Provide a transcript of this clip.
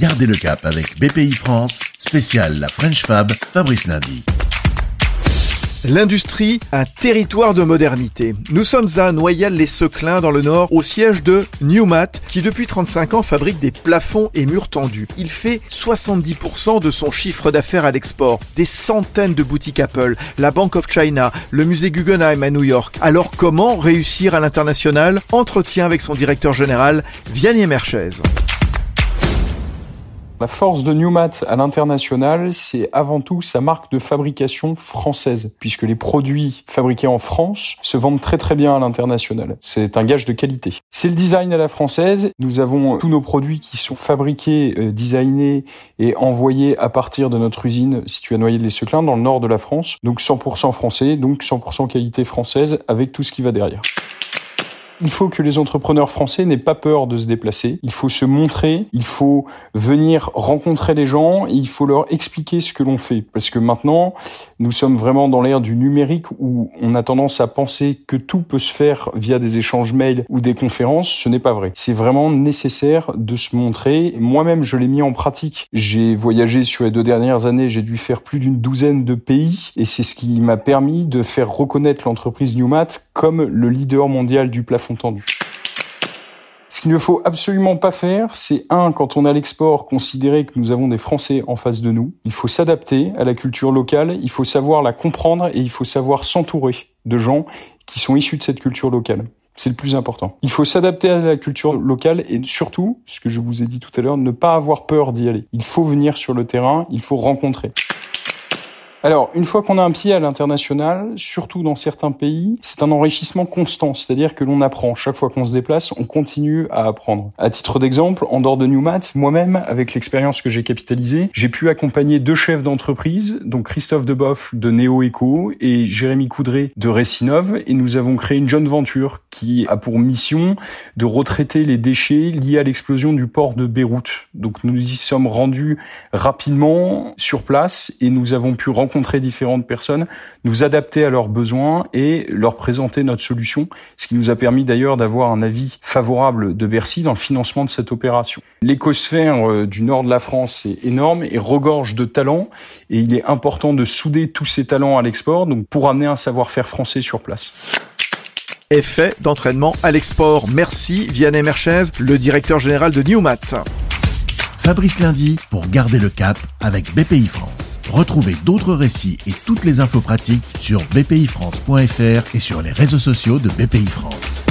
Gardez le cap avec BPI France, spécial la French Fab, Fabrice Lundi. L'industrie, un territoire de modernité. Nous sommes à Noyal-les-Seclins dans le nord, au siège de Newmat, qui depuis 35 ans fabrique des plafonds et murs tendus. Il fait 70% de son chiffre d'affaires à l'export. Des centaines de boutiques Apple, la Bank of China, le musée Guggenheim à New York. Alors comment réussir à l'international? Entretien avec son directeur général, Vianney Merchez. La force de Newmat à l'international, c'est avant tout sa marque de fabrication française, puisque les produits fabriqués en France se vendent très très bien à l'international. C'est un gage de qualité. C'est le design à la française. Nous avons tous nos produits qui sont fabriqués, euh, designés et envoyés à partir de notre usine située à Noyer-les-Seclins, dans le nord de la France. Donc 100% français, donc 100% qualité française, avec tout ce qui va derrière. Il faut que les entrepreneurs français n'aient pas peur de se déplacer. Il faut se montrer, il faut venir rencontrer les gens, il faut leur expliquer ce que l'on fait. Parce que maintenant, nous sommes vraiment dans l'ère du numérique où on a tendance à penser que tout peut se faire via des échanges mails ou des conférences. Ce n'est pas vrai. C'est vraiment nécessaire de se montrer. Moi-même, je l'ai mis en pratique. J'ai voyagé sur les deux dernières années, j'ai dû faire plus d'une douzaine de pays et c'est ce qui m'a permis de faire reconnaître l'entreprise Newmat comme le leader mondial du plafond Ce qu'il ne faut absolument pas faire, c'est un, quand on a l'export, considérer que nous avons des Français en face de nous. Il faut s'adapter à la culture locale, il faut savoir la comprendre et il faut savoir s'entourer de gens qui sont issus de cette culture locale. C'est le plus important. Il faut s'adapter à la culture locale et surtout, ce que je vous ai dit tout à l'heure, ne pas avoir peur d'y aller. Il faut venir sur le terrain, il faut rencontrer. Alors, une fois qu'on a un pied à l'international, surtout dans certains pays, c'est un enrichissement constant, c'est-à-dire que l'on apprend. Chaque fois qu'on se déplace, on continue à apprendre. À titre d'exemple, en dehors de Newmat, moi-même, avec l'expérience que j'ai capitalisée, j'ai pu accompagner deux chefs d'entreprise, donc Christophe Deboff de Neo Eco et Jérémy Coudray de Récinov, et nous avons créé une jeune venture qui a pour mission de retraiter les déchets liés à l'explosion du port de Beyrouth. Donc nous y sommes rendus rapidement sur place et nous avons pu rencontrer rencontrer différentes personnes, nous adapter à leurs besoins et leur présenter notre solution, ce qui nous a permis d'ailleurs d'avoir un avis favorable de Bercy dans le financement de cette opération. L'écosphère euh, du nord de la France est énorme et regorge de talents et il est important de souder tous ces talents à l'export donc pour amener un savoir-faire français sur place effet d'entraînement à l'export. Merci Vianney Merchez, le directeur général de Newmat. Fabrice Lundi pour garder le cap avec BPI France. Retrouvez d'autres récits et toutes les infos pratiques sur bpifrance.fr et sur les réseaux sociaux de BPI France.